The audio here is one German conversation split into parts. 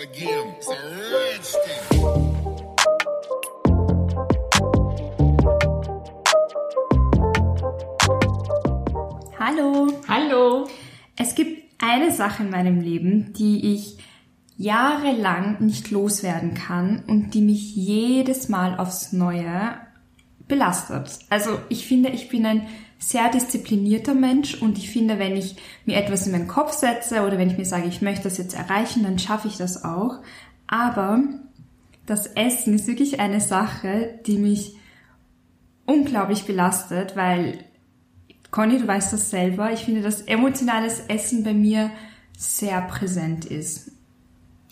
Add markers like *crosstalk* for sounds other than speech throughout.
again. It's a. Hallo. Hallo. Es gibt eine Sache in meinem Leben, die ich jahrelang nicht loswerden kann und die mich jedes Mal aufs Neue belastet. Also ich finde, ich bin ein sehr disziplinierter Mensch und ich finde, wenn ich mir etwas in meinen Kopf setze oder wenn ich mir sage, ich möchte das jetzt erreichen, dann schaffe ich das auch. Aber das Essen ist wirklich eine Sache, die mich unglaublich belastet, weil Conny, du weißt das selber, ich finde, dass emotionales Essen bei mir sehr präsent ist.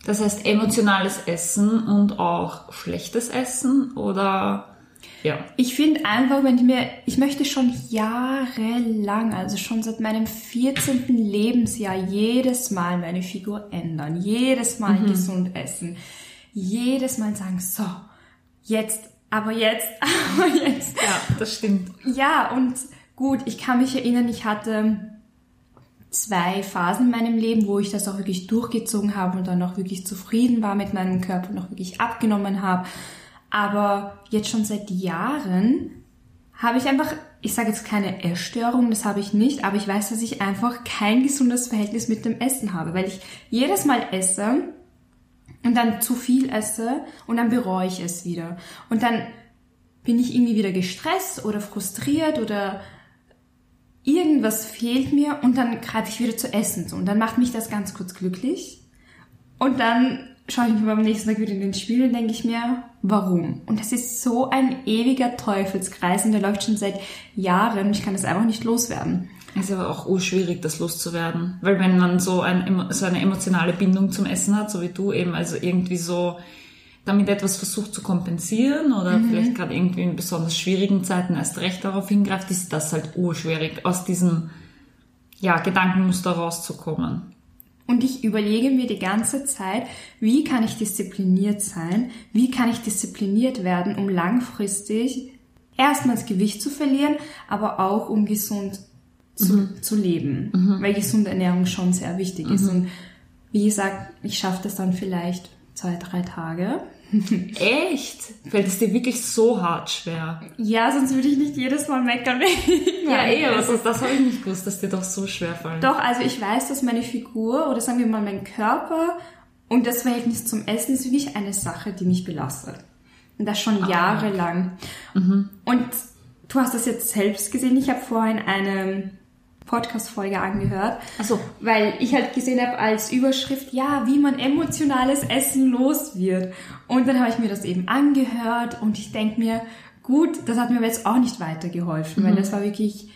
Das heißt emotionales Essen und auch schlechtes Essen oder ja. Ich finde einfach, wenn ich mir, ich möchte schon jahrelang, also schon seit meinem 14. Lebensjahr jedes Mal meine Figur ändern, jedes Mal gesund essen, jedes Mal sagen, so, jetzt, aber jetzt, *laughs* aber jetzt. Ja, das stimmt. Ja, und gut, ich kann mich erinnern, ich hatte zwei Phasen in meinem Leben, wo ich das auch wirklich durchgezogen habe und dann auch wirklich zufrieden war mit meinem Körper und auch wirklich abgenommen habe. Aber jetzt schon seit Jahren habe ich einfach, ich sage jetzt keine Essstörung, das habe ich nicht, aber ich weiß, dass ich einfach kein gesundes Verhältnis mit dem Essen habe, weil ich jedes Mal esse und dann zu viel esse und dann bereue ich es wieder. Und dann bin ich irgendwie wieder gestresst oder frustriert oder irgendwas fehlt mir und dann greife ich wieder zu essen. So. Und dann macht mich das ganz kurz glücklich. Und dann schaue ich mich beim nächsten Tag wieder in den Spiegel und denke ich mir, warum? Und das ist so ein ewiger Teufelskreis und der läuft schon seit Jahren. Ich kann das einfach nicht loswerden. Ist aber auch urschwierig, das loszuwerden. Weil wenn man so, ein, so eine emotionale Bindung zum Essen hat, so wie du eben, also irgendwie so damit etwas versucht zu kompensieren oder vielleicht gerade irgendwie in besonders schwierigen Zeiten erst recht darauf hingreift, ist das halt urschwierig, aus diesem ja, Gedankenmuster rauszukommen. Und ich überlege mir die ganze Zeit, wie kann ich diszipliniert sein? Wie kann ich diszipliniert werden, um langfristig erstmals Gewicht zu verlieren, aber auch um gesund zu, zu leben. Weil gesunde Ernährung schon sehr wichtig ist. Und wie gesagt, ich schaffe das dann vielleicht zwei, drei Tage. *laughs* Echt? Fällt es dir wirklich so hart schwer? Ja, sonst würde ich nicht jedes Mal meckern. *laughs* Ja, eh, aber das, das habe ich nicht gewusst, dass dir doch so schwer fällt. Doch, also ich weiß, dass meine Figur oder sagen wir mal mein Körper und das Verhältnis zum Essen ist wirklich eine Sache, die mich belastet. Und das schon jahrelang. Und du hast das jetzt selbst gesehen. Ich habe vorhin eine Podcast-Folge angehört. Ach so. Weil ich halt gesehen habe als Überschrift, ja, wie man emotionales Essen los wird. Und dann habe ich mir das eben angehört und ich denk mir, gut, das hat mir aber jetzt auch nicht weitergeholfen, weil das war wirklich,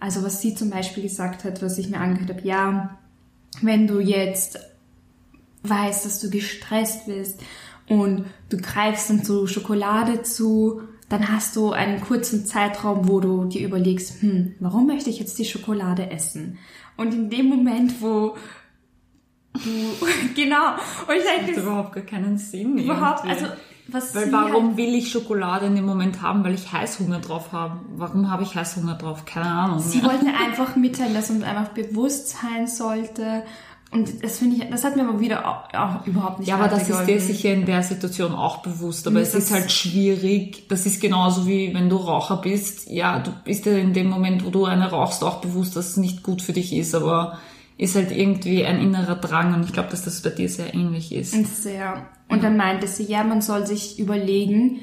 also was sie zum Beispiel gesagt hat, was ich mir angehört habe, ja, wenn du jetzt weißt, dass du gestresst bist und du greifst dann zu Schokolade zu, dann hast du einen kurzen Zeitraum, wo du dir überlegst, hm, warum möchte ich jetzt die Schokolade essen? Und in dem Moment, wo du, *laughs* genau, und ich Das hat denke, überhaupt gar keinen Sinn. überhaupt, irgendwie. also, was Weil warum halt, will ich Schokolade in dem Moment haben? Weil ich Heißhunger drauf habe. Warum habe ich Heißhunger drauf? Keine Ahnung. sie wollten einfach mitteilen, dass uns einfach bewusst sein sollte. Und das finde ich, das hat mir aber wieder auch, auch überhaupt nicht ja, aber das ist dir sicher in der Situation auch bewusst. Aber Mir es ist das- halt schwierig. Das ist genauso wie wenn du Raucher bist. Ja, du bist dir in dem Moment, wo du eine rauchst, auch bewusst, dass es nicht gut für dich ist. Aber ist halt irgendwie ein innerer Drang. Und ich glaube, dass das bei dir sehr ähnlich ist. Sehr. Und dann meinte sie, ja, man soll sich überlegen,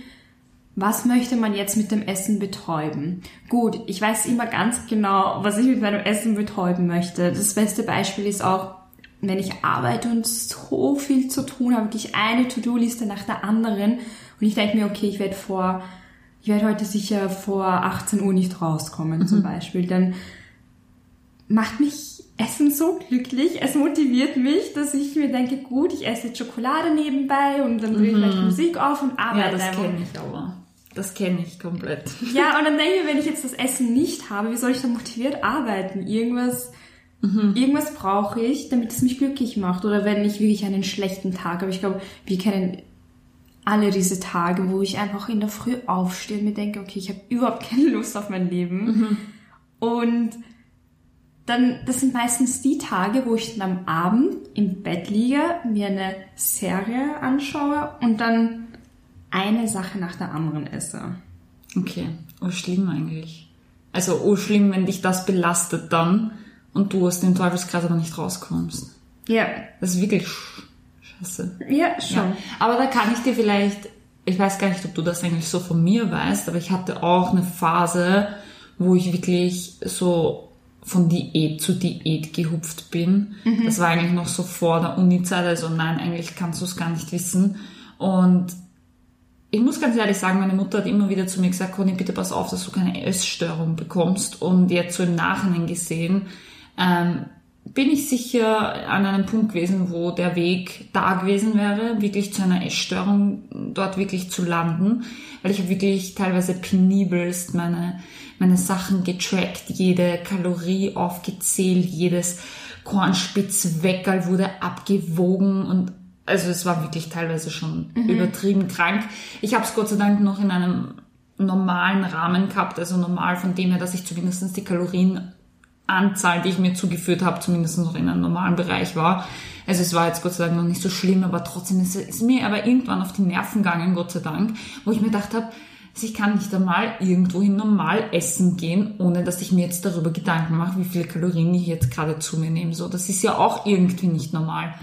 was möchte man jetzt mit dem Essen betäuben? Gut, ich weiß immer ganz genau, was ich mit meinem Essen betäuben möchte. Das beste Beispiel ist auch, wenn ich arbeite und so viel zu tun habe, wirklich eine To-Do-Liste nach der anderen. Und ich denke mir, okay, ich werde vor, ich werde heute sicher vor 18 Uhr nicht rauskommen, zum Beispiel. Dann macht mich Essen so glücklich. Es motiviert mich, dass ich mir denke, gut, ich esse jetzt Schokolade nebenbei und dann drehe ich vielleicht Musik auf und arbeite Ja, das kenne ich aber. Das kenne ich komplett. Ja, und dann *laughs* denke ich mir, wenn ich jetzt das Essen nicht habe, wie soll ich dann motiviert arbeiten? Irgendwas, irgendwas brauche ich, damit es mich glücklich macht. Oder wenn ich wirklich einen schlechten Tag habe. Ich glaube, wir kennen alle diese Tage, wo ich einfach in der Früh aufstehe und mir denke, okay, ich habe überhaupt keine Lust auf mein Leben. Und dann, das sind meistens die Tage, wo ich dann am Abend im Bett liege, mir eine Serie anschaue und dann eine Sache nach der anderen esse. Okay, oh schlimm eigentlich. Also oh schlimm, wenn dich das belastet dann und du aus dem Teufelskreis aber nicht rauskommst. Ja, Das ist wirklich sch- scheiße. ja, schon. Ja. Aber da kann ich dir vielleicht, ich weiß gar nicht, ob du das eigentlich so von mir weißt, aber ich hatte auch eine Phase, wo ich wirklich so von Diät zu Diät gehupft bin. Das war eigentlich noch so vor der Uni-Zeit, also nein, eigentlich kannst du es gar nicht wissen. Und ich muss ganz ehrlich sagen, meine Mutter hat immer wieder zu mir gesagt, Conny, bitte pass auf, dass du keine Essstörung bekommst. Und jetzt so im Nachhinein gesehen, ähm, bin ich sicher an einem Punkt gewesen, wo der Weg da gewesen wäre, wirklich zu einer Essstörung dort wirklich zu landen, weil ich habe wirklich teilweise penibelst meine, meine Sachen getrackt, jede Kalorie aufgezählt, jedes Kornspitzweckerl wurde abgewogen und also es war wirklich teilweise schon übertrieben krank. Ich habe es Gott sei Dank noch in einem normalen Rahmen gehabt, also normal von dem her, dass ich zumindest die Kalorienanzahl, die ich mir zugeführt habe, zumindest noch in einem normalen Bereich war. Also es war jetzt Gott sei Dank noch nicht so schlimm, aber trotzdem ist es mir aber irgendwann auf die Nerven gegangen, Gott sei Dank, wo ich mir gedacht habe, also ich kann nicht einmal irgendwohin normal essen gehen, ohne dass ich mir jetzt darüber Gedanken mache, wie viele Kalorien ich jetzt gerade zu mir nehme. So, das ist ja auch irgendwie nicht normal.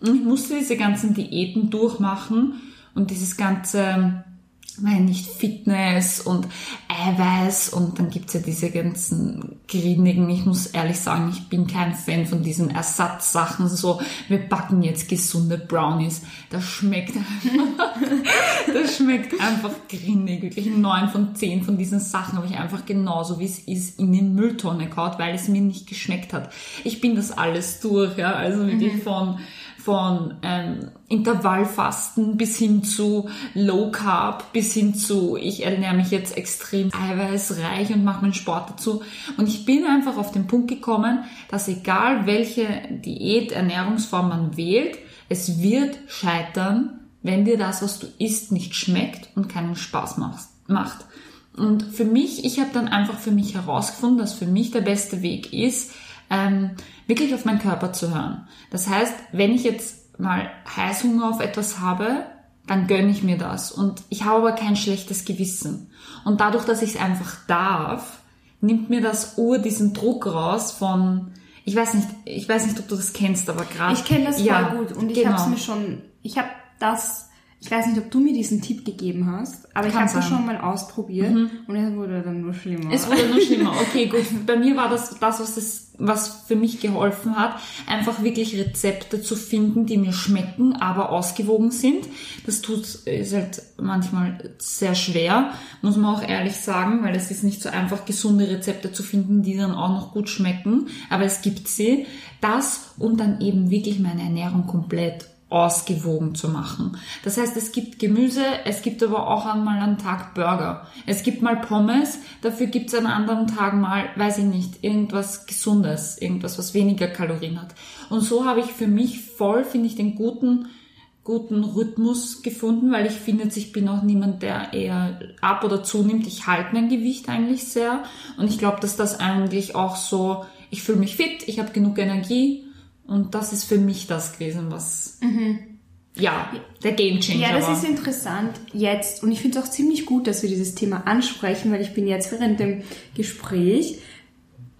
Und ich musste diese ganzen Diäten durchmachen und dieses ganze, weil nicht Fitness und Eiweiß und dann gibt's ja diese ganzen grindigen, ich muss ehrlich sagen, ich bin kein Fan von diesen Ersatzsachen, so wir backen jetzt gesunde Brownies, das schmeckt einfach, *laughs* das schmeckt einfach grindig, wirklich neun von zehn von diesen Sachen habe ich einfach genauso wie es ist in die Mülltonne gehauen, weil es mir nicht geschmeckt hat. Ich bin das alles durch, ja, also wirklich von von ähm, Intervallfasten bis hin zu Low Carb, bis hin zu ich ernähre mich jetzt extrem eiweißreich und mache meinen Sport dazu. Und ich bin einfach auf den Punkt gekommen, dass egal welche Diät, Ernährungsform man wählt, es wird scheitern, wenn dir das, was du isst, nicht schmeckt und keinen Spaß macht. Und für mich, ich habe dann einfach für mich herausgefunden, dass für mich der beste Weg ist, ähm, wirklich auf meinen Körper zu hören. Das heißt, wenn ich jetzt mal Heißhunger auf etwas habe, dann gönne ich mir das. Und ich habe aber kein schlechtes Gewissen. Und dadurch, dass ich es einfach darf, nimmt mir das Uhr diesen Druck raus von, ich weiß nicht, ich weiß nicht, ob du das kennst, aber gerade. Ich kenne das voll Ja, gut und ich genau. habe es mir schon, ich habe das, ich weiß nicht, ob du mir diesen Tipp gegeben hast, aber ich Kann habe es sein. Mhm. schon mal ausprobiert und es wurde dann nur schlimmer. Es wurde nur schlimmer. *laughs* Okay, gut. Bei mir war das das, was, es, was für mich geholfen hat, einfach wirklich Rezepte zu finden, die mir schmecken, aber ausgewogen sind. Das tut, ist halt manchmal sehr schwer, muss man auch ehrlich sagen, weil es ist nicht so einfach, gesunde Rezepte zu finden, die dann auch noch gut schmecken. Aber es gibt sie. Das und dann eben wirklich meine Ernährung komplett ausgewogen zu machen. Das heißt, es gibt Gemüse, es gibt aber auch einmal am Tag Burger. Es gibt mal Pommes, dafür gibt es an anderen Tagen mal, weiß ich nicht, irgendwas Gesundes, irgendwas, was weniger Kalorien hat. Und so habe ich für mich voll, finde ich, den guten, guten Rhythmus gefunden, weil ich finde, ich bin auch niemand, der eher ab oder zunimmt. Ich halte mein Gewicht eigentlich sehr. Und ich glaube, dass das eigentlich auch so, ich fühle mich fit, ich habe genug Energie. Und das ist für mich das gewesen, was, ja, der Game Changer Ja, das war. ist interessant jetzt und ich finde es auch ziemlich gut, dass wir dieses Thema ansprechen, weil ich bin jetzt während dem Gespräch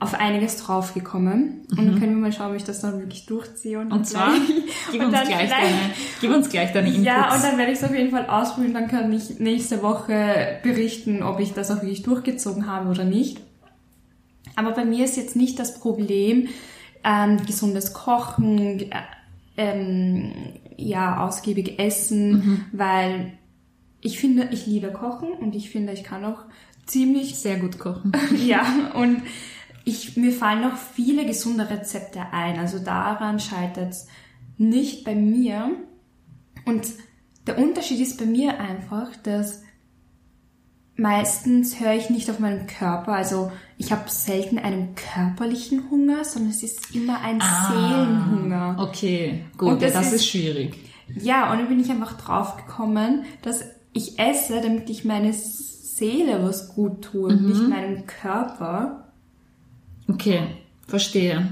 auf einiges draufgekommen und dann können wir mal schauen, ob ich das dann wirklich durchziehe. Und, Mhm. Und zwar, gib *laughs* und uns, gleich deine, gib uns gleich deine Inputs. Ja, und dann werde ich es auf jeden Fall ausprobieren, dann kann ich nächste Woche berichten, ob ich das auch wirklich durchgezogen habe oder nicht. Aber bei mir ist jetzt nicht das Problem, ähm, gesundes Kochen, äh, ähm, ja, ausgiebig essen, weil ich finde, ich liebe Kochen und ich finde, ich kann auch ziemlich sehr gut kochen. *laughs* ja, und ich, mir fallen noch viele gesunde Rezepte ein. Also daran scheitert es nicht bei mir. Und der Unterschied ist bei mir einfach, dass meistens höre ich nicht auf meinen Körper. Also ich habe selten einen körperlichen Hunger, sondern es ist immer ein Seelenhunger. Okay, gut, Und das das ist- ist schwierig. Ja, und dann bin ich einfach drauf gekommen, dass ich esse, damit ich meine Seele was gut tue und nicht meinem Körper. Okay, Verstehe.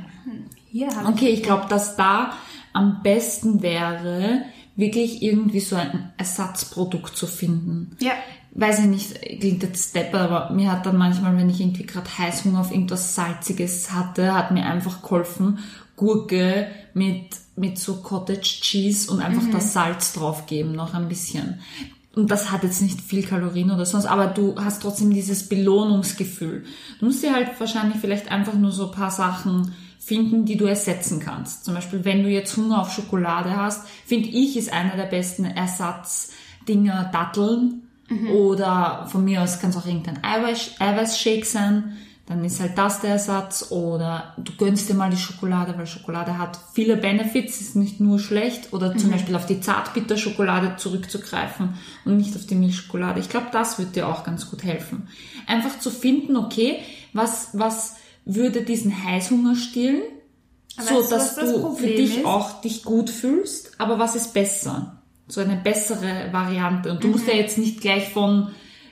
Hier habe Okay, ich glaube, dass da am besten wäre, wirklich irgendwie so ein Ersatzprodukt zu finden. Ja. Weiß ich nicht, klingt jetzt stepper, aber mir hat dann manchmal, wenn ich irgendwie gerade Heißhunger auf irgendwas Salziges hatte, hat mir einfach geholfen, Gurke mit, mit so Cottage Cheese und einfach das Salz draufgeben, noch ein bisschen. Und das hat jetzt nicht viel Kalorien oder sonst, aber du hast trotzdem dieses Belohnungsgefühl. Du musst dir halt wahrscheinlich vielleicht einfach nur so ein paar Sachen finden, die du ersetzen kannst. Zum Beispiel, wenn du jetzt Hunger auf Schokolade hast, finde ich, ist einer der besten Ersatzdinger Datteln. Oder von mir aus kann es auch irgendein Eiweiß, Eiweißshake sein. Dann ist halt das der Ersatz. Oder du gönnst dir mal die Schokolade, weil Schokolade hat viele Benefits, ist nicht nur schlecht. Oder zum Beispiel auf die Zartbitterschokolade zurückzugreifen und nicht auf die Milchschokolade. Ich glaube, das wird dir auch ganz gut helfen. Einfach zu finden, okay, was, was würde diesen Heißhunger stillen? So, weißt du, dass was das du für dich ist? auch dich gut fühlst. Aber was ist besser? So eine bessere Variante. Und du musst ja Mhm. jetzt nicht gleich von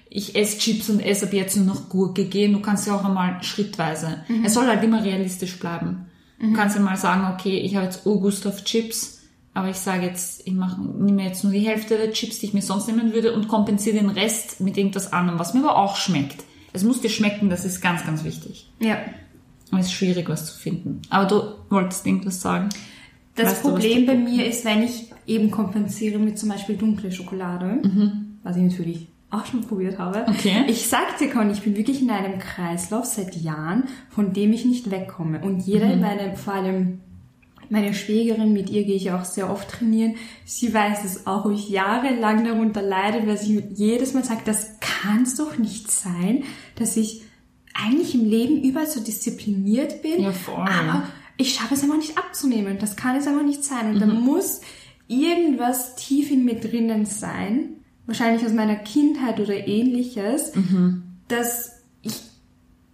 ich esse Chips und esse ab jetzt nur noch Gurke gehen. Du kannst ja auch einmal schrittweise. Mhm. Es soll halt immer realistisch bleiben. Du kannst ja mal sagen, okay, ich habe jetzt Urgust auf Chips, aber ich sage jetzt, ich mache, nehme jetzt nur die Hälfte der Chips, die ich mir sonst nehmen würde und kompensiere den Rest mit irgendwas anderem, was mir aber auch schmeckt. Es muss dir schmecken, das ist ganz, ganz wichtig. Ja. Und es ist schwierig, was zu finden. Aber du wolltest irgendwas sagen. Das Weißt Problem du- bei mir ist, wenn ich eben kompensiere mit zum Beispiel dunkle Schokolade, was ich natürlich auch schon probiert habe. Mhm. Okay. Ich sag dir, Conny, ich bin wirklich in einem Kreislauf seit Jahren, von dem ich nicht wegkomme. Und jeder Mhm. in meinem, vor allem meine Schwägerin, mit ihr gehe ich auch sehr oft trainieren, sie weiß es auch, ich jahrelang darunter leide, weil sie jedes Mal sagt, das kann's doch nicht sein, dass ich eigentlich im Leben überall so diszipliniert bin, Ja, aber ich schaffe es einfach nicht abzunehmen. Das kann es einfach nicht sein. Und da Mhm. muss irgendwas tief in mir drinnen sein, wahrscheinlich aus meiner Kindheit oder ähnliches, Mhm. dass ich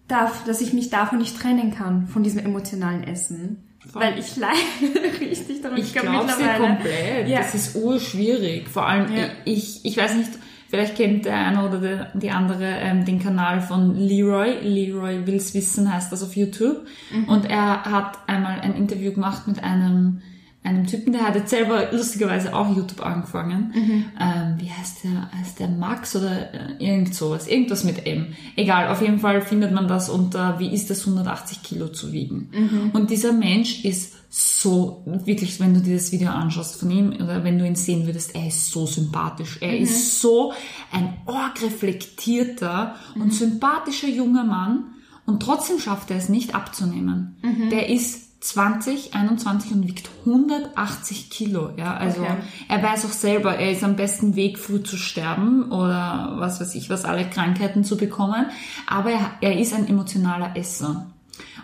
darf, dass ich mich davon nicht trennen kann, von diesem emotionalen Essen. Voll. Weil ich leide *laughs* richtig daran. Ich glaub glaube dir mittlerweile- komplett. Ja. Das ist urschwierig. Vor allem, Ja. ich, ich weiß nicht, vielleicht kennt der eine oder der, die andere ähm, den Kanal von Leroy. Leroy will's wissen heißt das auf YouTube. Mhm. Und er hat einmal ein Interview gemacht mit einem einem Typen, der hat jetzt selber lustigerweise auch YouTube angefangen. Mhm. Ähm, wie heißt der? Heißt der Max oder äh, irgend sowas? Irgendwas mit M. Egal, auf jeden Fall findet man das unter, wie ist das 180 Kilo zu wiegen? Mhm. Und dieser Mensch ist so, wirklich, wenn du dir das Video anschaust von ihm oder wenn du ihn sehen würdest, er ist so sympathisch. Er ist so ein org-reflektierter und sympathischer junger Mann und trotzdem schafft er es nicht abzunehmen. Der ist 20, 21 und wiegt 180 Kilo, ja, also Okay. er weiß auch selber, er ist am besten Weg, früh zu sterben oder was weiß ich, was alle Krankheiten zu bekommen, aber er, er ist ein emotionaler Esser.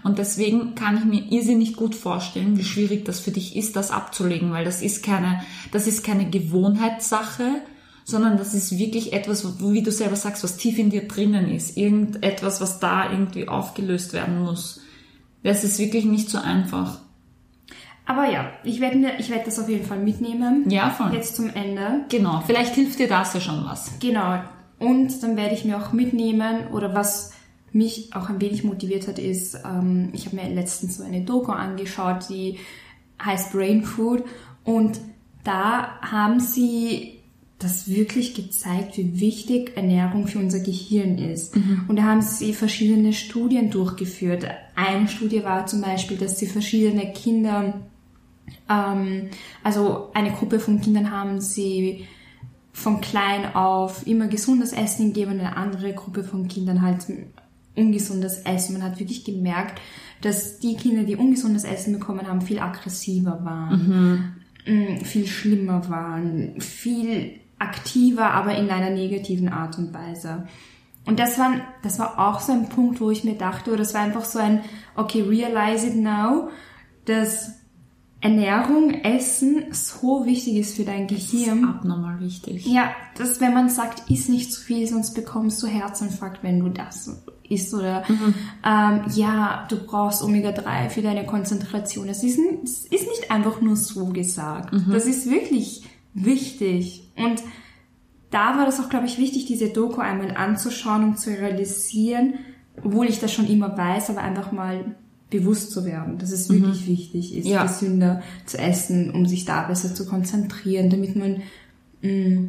Und deswegen kann ich mir irrsinnig gut vorstellen, wie schwierig das für dich ist, das abzulegen, weil das ist keine, das ist keine Gewohnheitssache, sondern das ist wirklich etwas, wie du selber sagst, was tief in dir drinnen ist. Irgendetwas, was da irgendwie aufgelöst werden muss. Das ist wirklich nicht so einfach. Aber ja, ich werde mir, ich werde das auf jeden Fall mitnehmen. Ja, voll. Jetzt zum Ende. Genau, vielleicht hilft dir das ja schon was. Genau. Und dann werde ich mir auch mitnehmen oder was mich auch ein wenig motiviert hat, ist, ähm, ich habe mir letztens so eine Doku angeschaut, die heißt Brain Food und da haben sie das wirklich gezeigt, wie wichtig Ernährung für unser Gehirn ist. Und da haben sie verschiedene Studien durchgeführt. Eine Studie war zum Beispiel, dass sie verschiedene Kinder ähm, also eine Gruppe von Kindern haben sie von klein auf immer gesundes Essen gegeben eine andere Gruppe von Kindern halt ungesundes Essen. Man hat wirklich gemerkt, dass die Kinder, die ungesundes Essen bekommen haben, viel aggressiver waren, mm, viel schlimmer waren, viel aktiver, aber in einer negativen Art und Weise. Und das war, das war auch so ein Punkt, wo ich mir dachte, oder das war einfach so ein, okay, realize it now, dass Ernährung, Essen so wichtig ist für dein Gehirn. Abnormal wichtig. Ja, dass wenn man sagt, iss nicht zu viel, sonst bekommst du Herzinfarkt, wenn du das isst. Oder ähm, ja, du brauchst Omega-3 für deine Konzentration. Es ist, es ist nicht einfach nur so gesagt. Das ist wirklich wichtig. Und da war das auch, glaube ich, wichtig, diese Doku einmal anzuschauen und zu realisieren, obwohl ich das schon immer weiß, aber einfach mal bewusst zu werden, dass es wirklich wichtig ist, Ja. gesünder zu essen, um sich da besser zu konzentrieren, damit man, mh,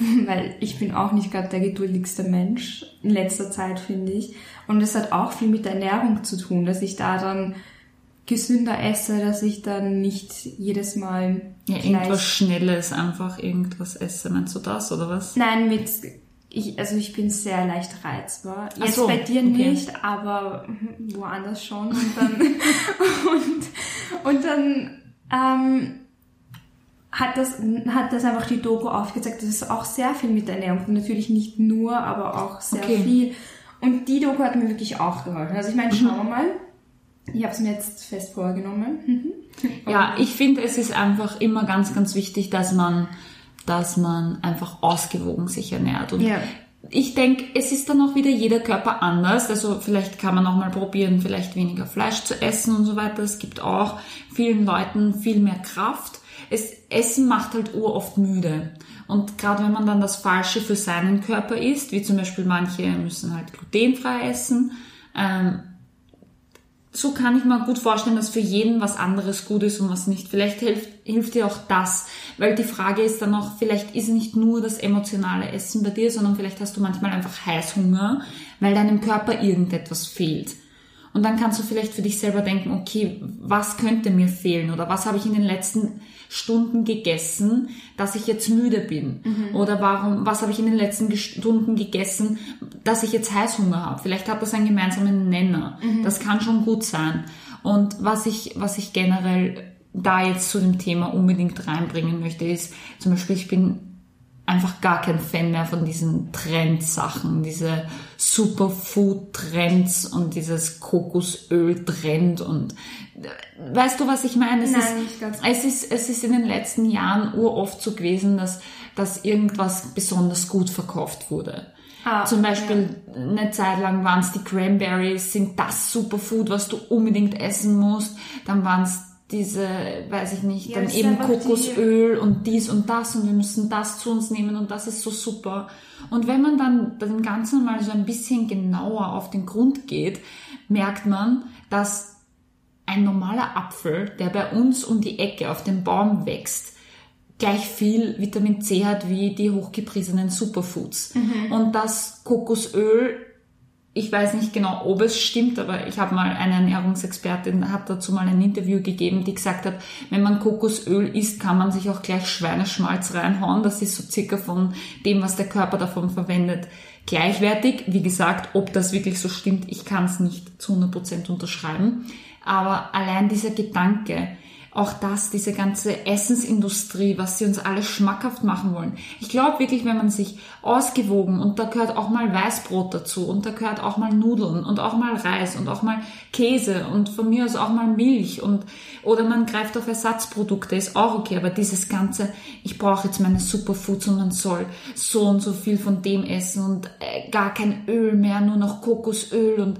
*laughs* weil ich bin auch nicht gerade der geduldigste Mensch in letzter Zeit, finde ich. Und es hat auch viel mit der Ernährung zu tun, dass ich da dann gesünder esse, dass ich dann nicht jedes Mal Ja, irgendwas Schnelles, einfach irgendwas esse. Meinst du das oder was? Nein, mit ich, also ich bin sehr leicht reizbar. Jetzt so, bei dir okay. nicht, aber woanders schon. Und dann *laughs* und, und dann ähm, hat das hat das einfach die Doku aufgezeigt, dass es auch sehr viel mit Ernährung, natürlich nicht nur, aber auch sehr Okay. viel. Und die Doku hat mir wirklich auch geholfen. Also ich meine, schauen wir mal. Ich habe es mir jetzt fest vorgenommen. Mhm. Ja, ich finde, es ist einfach immer ganz, ganz wichtig, dass man, dass man einfach ausgewogen sich ernährt. Und Ja. ich denke, es ist dann auch wieder jeder Körper anders. Also vielleicht kann man auch mal probieren, vielleicht weniger Fleisch zu essen und so weiter. Es gibt auch vielen Leuten viel mehr Kraft. Es, Essen macht halt uroft müde. Und gerade wenn man dann das Falsche für seinen Körper isst, wie zum Beispiel manche müssen halt glutenfrei essen, ähm, so kann ich mir gut vorstellen, dass für jeden was anderes gut ist und was nicht. Vielleicht hilft, hilft dir auch das, weil die Frage ist dann auch, vielleicht ist nicht nur das emotionale Essen bei dir, sondern vielleicht hast du manchmal einfach Heißhunger, weil deinem Körper irgendetwas fehlt. Und dann kannst du vielleicht für dich selber denken, okay, was könnte mir fehlen oder was habe ich in den letzten Stunden gegessen, dass ich jetzt müde bin? Oder warum, was habe ich in den letzten Stunden gegessen, dass ich jetzt Heißhunger habe? Vielleicht hat das einen gemeinsamen Nenner. Das kann schon gut sein. Und was ich, was ich generell da jetzt zu dem Thema unbedingt reinbringen möchte, ist zum Beispiel, ich bin einfach gar kein Fan mehr von diesen Trendsachen, diese Superfood-Trends und dieses Kokosöl-Trend und weißt du, was ich meine? Es Nein, ist, nicht ganz. es ist, es ist in den letzten Jahren uroft so gewesen, dass, dass irgendwas besonders gut verkauft wurde. Ah, Zum Beispiel eine Zeit lang waren es die Cranberries, sind das Superfood, was du unbedingt essen musst. Dann waren es diese, weiß ich nicht, Ja, dann eben einfach die- Kokosöl und dies und das und wir müssen das zu uns nehmen und das ist so super. Und wenn man dann dem Ganzen mal so ein bisschen genauer auf den Grund geht, merkt man, dass ein normaler Apfel, der bei uns um die Ecke auf dem Baum wächst, gleich viel Vitamin C hat wie die hochgepriesenen Superfoods. Und das Kokosöl, ich weiß nicht genau, ob es stimmt, aber ich habe mal eine Ernährungsexpertin, hat dazu mal ein Interview gegeben, die gesagt hat, wenn man Kokosöl isst, kann man sich auch gleich Schweineschmalz reinhauen. Das ist so circa von dem, was der Körper davon verwendet, gleichwertig. Wie gesagt, ob das wirklich so stimmt, ich kann es nicht zu 100% unterschreiben. Aber allein dieser Gedanke, auch das, diese ganze Essensindustrie, was sie uns alle schmackhaft machen wollen. Ich glaube wirklich, wenn man sich ausgewogen und da gehört auch mal Weißbrot dazu und da gehört auch mal Nudeln und auch mal Reis und auch mal Käse und von mir aus auch mal Milch und oder man greift auf Ersatzprodukte, ist auch okay, aber dieses ganze, ich brauche jetzt meine Superfoods und man soll so und so viel von dem essen und äh, gar kein Öl mehr, nur noch Kokosöl und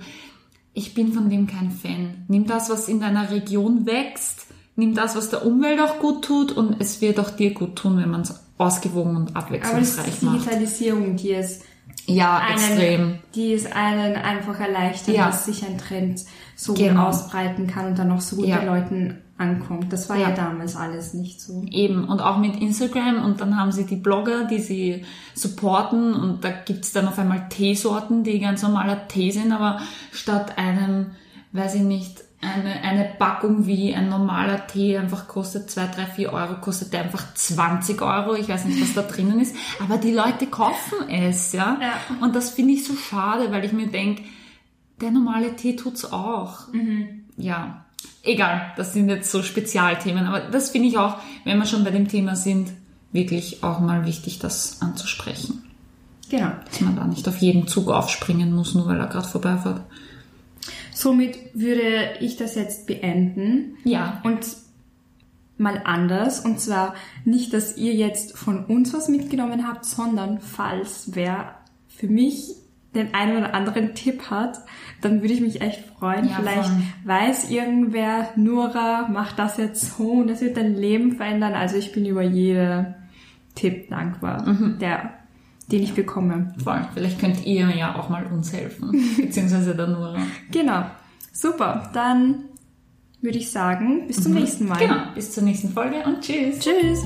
ich bin von dem kein Fan. Nimm das, was in deiner Region wächst, nimm das, was der Umwelt auch gut tut und es wird auch dir gut tun, wenn man es ausgewogen und Aber abwechslungsreich ist die macht. Digitalisierung, die es Ja, einen, extrem. die es einen einfach erleichtert, Ja. dass sich ein Trend so gut Genau. ausbreiten kann und dann auch so gut Ja. bei Leuten ankommt. Das war ja. Ja. damals alles nicht so. Eben, und auch mit Instagram und dann haben sie die Blogger, die sie supporten und da gibt's dann auf einmal Teesorten, die ganz normaler Tee sind, aber statt einem, weiß ich nicht, eine, eine Packung wie ein normaler Tee einfach kostet 2, 3, 4 Euro, kostet der einfach 20 Euro. Ich weiß nicht, was da drinnen ist, aber die Leute kaufen es, ja. Ja. Und das finde ich so schade, weil ich mir denk, der normale Tee tut's auch. Ja, egal, das sind jetzt so Spezialthemen, aber das finde ich auch, wenn wir schon bei dem Thema sind, wirklich auch mal wichtig, das anzusprechen. Genau. Dass man da nicht auf jeden Zug aufspringen muss, nur weil er gerade vorbeifährt. Somit würde ich das jetzt beenden. Ja. Und mal anders. Und zwar nicht, dass ihr jetzt von uns was mitgenommen habt, sondern falls wer für mich den einen oder anderen Tipp hat, dann würde ich mich echt freuen. Ja, Vielleicht voll. weiß irgendwer, Nora, mach das jetzt so und das wird dein Leben verändern. Also ich bin über jede Tipp dankbar, Mhm. der, den ich bekomme. Voll. Vielleicht könnt ihr ja auch mal uns helfen, *laughs* beziehungsweise der Nora. Genau. Super, dann würde ich sagen, bis zum nächsten Mal. Genau, bis zur nächsten Folge und tschüss. Tschüss.